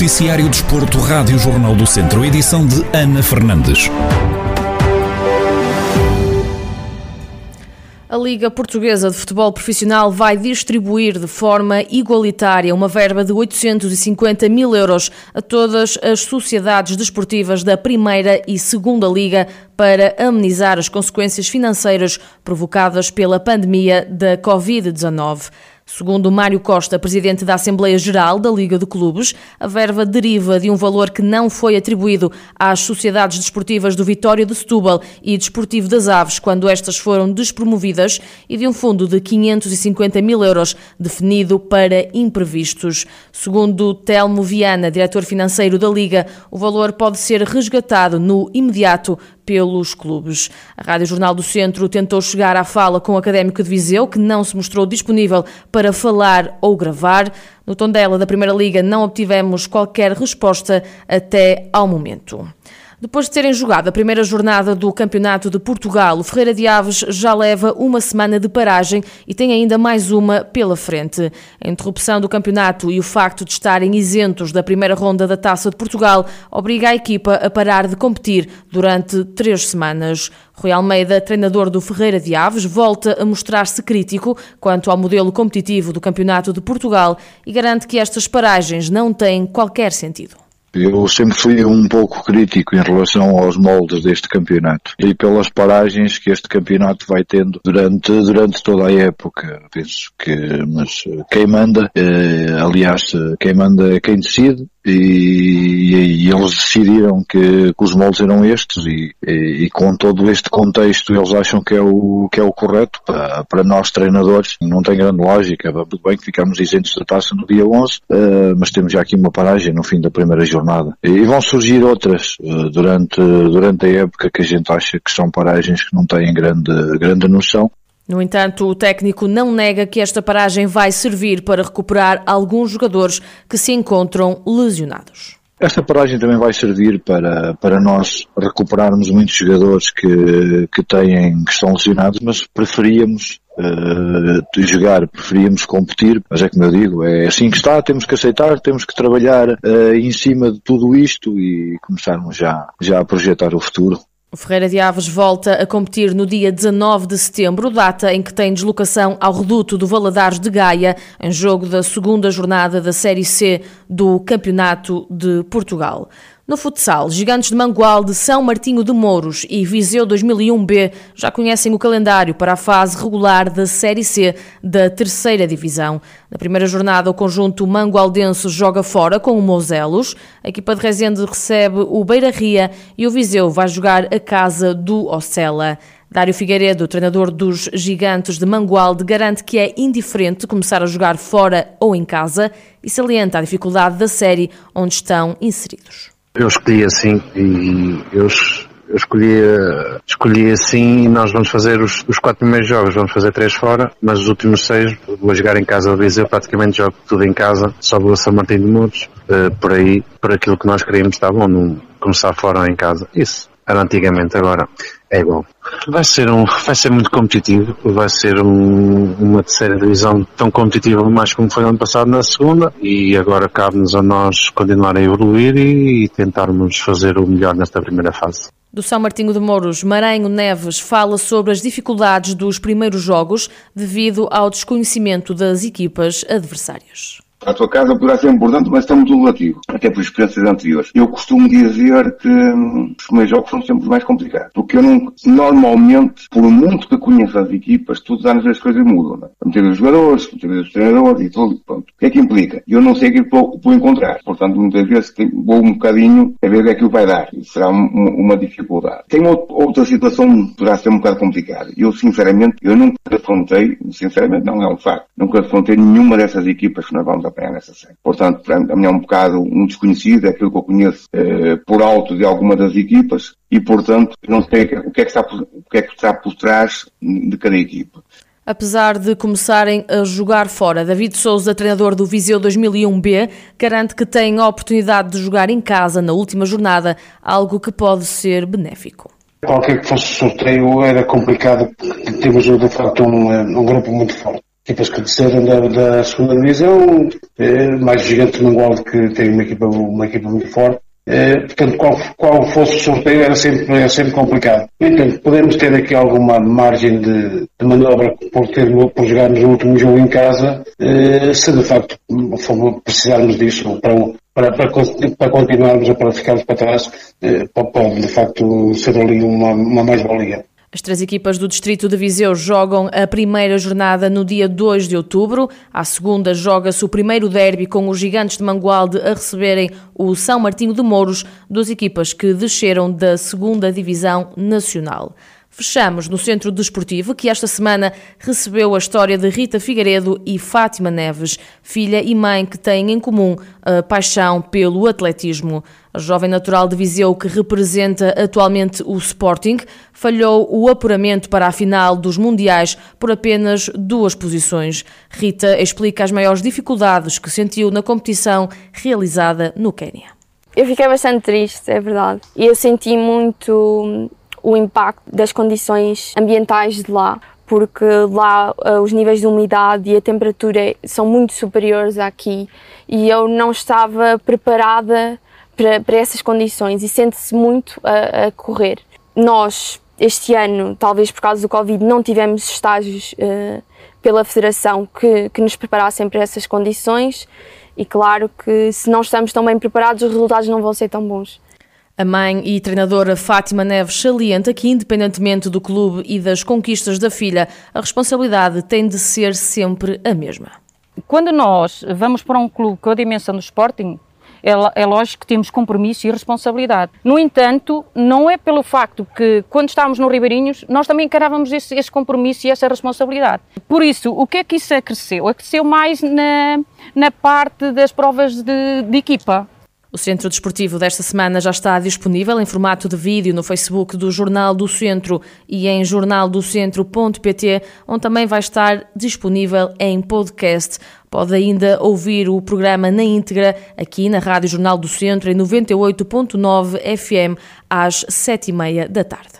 Noticiário Desporto, Rádio Jornal do Centro, edição de Ana Fernandes. A Liga Portuguesa de Futebol Profissional vai distribuir de forma igualitária uma verba de 850 mil euros a todas as sociedades desportivas da Primeira e Segunda Liga para amenizar as consequências financeiras provocadas pela pandemia da Covid-19. Segundo Mário Costa, presidente da Assembleia Geral da Liga de Clubes, a verba deriva de um valor que não foi atribuído às sociedades desportivas do Vitória de Setúbal e Desportivo das Aves quando estas foram despromovidas e de um fundo de 550 mil euros definido para imprevistos. Segundo Telmo Viana, diretor financeiro da Liga, o valor pode ser resgatado no imediato pelos clubes. A Rádio Jornal do Centro tentou chegar à fala com o Académico de Viseu, que não se mostrou disponível para falar ou gravar. No tom dela da Primeira Liga não obtivemos qualquer resposta até ao momento. Depois de terem jogado a primeira jornada do Campeonato de Portugal, o Ferreira de Aves já leva uma semana de paragem e tem ainda mais uma pela frente. A interrupção do campeonato e o facto de estarem isentos da primeira ronda da Taça de Portugal obriga a equipa a parar de competir durante três semanas. Rui Almeida, treinador do Ferreira de Aves, volta a mostrar-se crítico quanto ao modelo competitivo do Campeonato de Portugal e garante que estas paragens não têm qualquer sentido. Eu sempre fui um pouco crítico em relação aos moldes deste campeonato e pelas paragens que este campeonato vai tendo durante, durante toda a época. Penso que, mas quem manda, eh, aliás, quem manda é quem decide e, e, e, eles decidiram que, que, os moldes eram estes e, e, com todo este contexto eles acham que é o, que é o correto para, para nós treinadores. Não tem grande lógica, tudo bem que ficamos isentos da taça no dia 11 uh, eh, mas temos já aqui uma paragem no fim da primeira jornada. E vão surgir outras uh, durante, durante a época que a gente acha que são paragens que não têm grande, grande noção no entanto, o técnico não nega que esta paragem vai servir para recuperar alguns jogadores que se encontram lesionados. Esta paragem também vai servir para, para nós recuperarmos muitos jogadores que, que têm, que estão lesionados, mas preferíamos uh, jogar, preferíamos competir, mas é como eu digo, é assim que está, temos que aceitar, temos que trabalhar uh, em cima de tudo isto e começarmos já, já a projetar o futuro. O Ferreira de Aves volta a competir no dia 19 de setembro, data em que tem deslocação ao reduto do Valadares de Gaia, em jogo da segunda jornada da Série C do Campeonato de Portugal. No futsal, Gigantes de Mangualde, São Martinho de Mouros e Viseu 2001B já conhecem o calendário para a fase regular da Série C da terceira divisão. Na primeira jornada, o conjunto mangualdense joga fora com o Mozelos, a equipa de Rezende recebe o Beira Ria e o Viseu vai jogar a casa do Ocela. Dário Figueiredo, treinador dos Gigantes de Mangualde, garante que é indiferente começar a jogar fora ou em casa e salienta a dificuldade da série onde estão inseridos. Eu escolhi assim e eu, eu escolhi, escolhi assim e nós vamos fazer os, os quatro primeiros jogos, vamos fazer três fora, mas os últimos seis vou jogar em casa ao Viseu, praticamente jogo tudo em casa, só vou a São Martin de Muros, uh, por aí, por aquilo que nós queríamos está bom, não começar fora ou em casa. Isso, era antigamente, agora é igual. Vai ser, um, vai ser muito competitivo, vai ser um, uma terceira divisão tão competitiva mais como foi no ano passado na segunda e agora cabe-nos a nós continuar a evoluir e, e tentarmos fazer o melhor nesta primeira fase. Do São Martinho de Mouros, Maranhão Neves fala sobre as dificuldades dos primeiros jogos devido ao desconhecimento das equipas adversárias. A tua casa poderá ser importante, mas está muito relativo, até por experiências anteriores. Eu costumo dizer que hum, os meus jogos são sempre mais complicados, porque eu não, normalmente, por muito que conheça as equipas, todos os anos as coisas mudam, não é? Meter os jogadores, meter os treinadores e tudo, pronto. O que é que implica? Eu não sei o que vou, vou encontrar, portanto, muitas vezes vou um bocadinho a ver o que é que vai dar, será um, uma dificuldade. Tem outra situação que poderá ser um bocado complicada. Eu, sinceramente, eu nunca afrontei, sinceramente não é um facto, nunca afrontei nenhuma dessas equipas que nós vamos série. Portanto, a mim é um bocado um desconhecido, é aquilo que eu conheço eh, por alto de alguma das equipas e, portanto, não sei o que é que está por, o que é que está por trás de cada equipa. Apesar de começarem a jogar fora, David Souza, treinador do Viseu 2001B, garante que tem a oportunidade de jogar em casa na última jornada, algo que pode ser benéfico. Qualquer que fosse o sorteio era complicado, porque temos de facto um, um grupo muito forte equipas que desceram da, da segunda divisão, eh, mais o Gigante Mangualde que tem uma equipa, uma equipa muito forte. Eh, portanto, qual, qual fosse o sorteio era sempre, era sempre complicado. Então, podemos ter aqui alguma margem de, de manobra por, ter, por jogarmos o último jogo em casa, eh, se de facto precisarmos disso para, para, para, para continuarmos ou para ficarmos para trás, pode de facto ser ali uma, uma mais-valia. As três equipas do Distrito de Viseu jogam a primeira jornada no dia 2 de outubro. À segunda joga-se o primeiro derby com os gigantes de Mangualde a receberem o São Martinho de Mouros, duas equipas que desceram da segunda divisão nacional. Fechamos no Centro Desportivo, que esta semana recebeu a história de Rita Figueiredo e Fátima Neves, filha e mãe que têm em comum a paixão pelo atletismo. A jovem natural de Viseu, que representa atualmente o Sporting, falhou o apuramento para a final dos Mundiais por apenas duas posições. Rita explica as maiores dificuldades que sentiu na competição realizada no Quênia. Eu fiquei bastante triste, é verdade. E eu senti muito o impacto das condições ambientais de lá, porque lá uh, os níveis de umidade e a temperatura são muito superiores aqui e eu não estava preparada para, para essas condições e sente-se muito a, a, correr. Nós, este ano, talvez por causa do Covid, não tivemos estágios uh, pela Federação que, que nos preparassem para essas condições e claro que se não estamos tão bem preparados os resultados não vão ser tão bons. A mãe e treinadora Fátima Neves salienta que, independentemente do clube e das conquistas da filha, a responsabilidade tem de ser sempre a mesma. Quando nós vamos para um clube com a dimensão do Sporting, é, é, lógico que temos compromisso e responsabilidade. No entanto, não é pelo facto que, quando estávamos no Ribeirinhos, nós também encarávamos esse, esse compromisso e essa responsabilidade. Por isso, o que é que isso acresceu? Acresceu mais na, na parte das provas de, de equipa. O Centro Desportivo desta semana já está disponível em formato de vídeo no Facebook do Jornal do Centro e em jornaldocentro.pt, onde também vai estar disponível em podcast. Pode ainda ouvir o programa na íntegra aqui na Rádio Jornal do Centro em 98.9 FM às sete e meia da tarde.